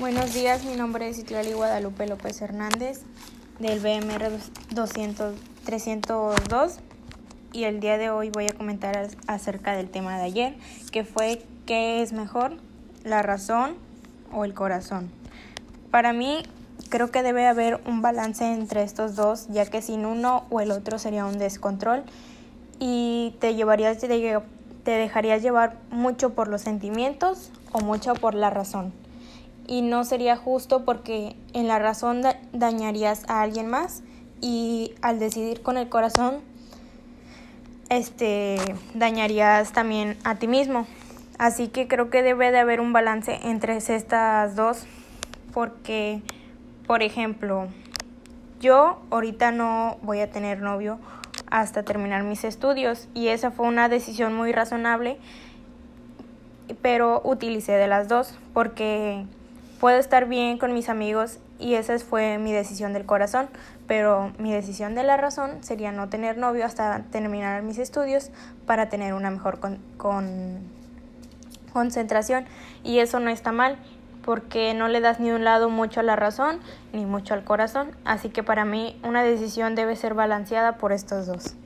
Buenos días, mi nombre es Itlali Guadalupe López Hernández del BMR 200, 302 y el día de hoy voy a comentar acerca del tema de ayer, que fue qué es mejor, la razón o el corazón. Para mí creo que debe haber un balance entre estos dos, ya que sin uno o el otro sería un descontrol y te llevarías te dejarías llevar mucho por los sentimientos o mucho por la razón y no sería justo porque en la razón dañarías a alguien más y al decidir con el corazón este dañarías también a ti mismo. Así que creo que debe de haber un balance entre estas dos porque por ejemplo, yo ahorita no voy a tener novio hasta terminar mis estudios y esa fue una decisión muy razonable, pero utilicé de las dos porque puedo estar bien con mis amigos y esa fue mi decisión del corazón, pero mi decisión de la razón sería no tener novio hasta terminar mis estudios para tener una mejor con, concentración y eso no está mal porque no le das ni un lado mucho a la razón ni mucho al corazón, así que para mí una decisión debe ser balanceada por estos dos.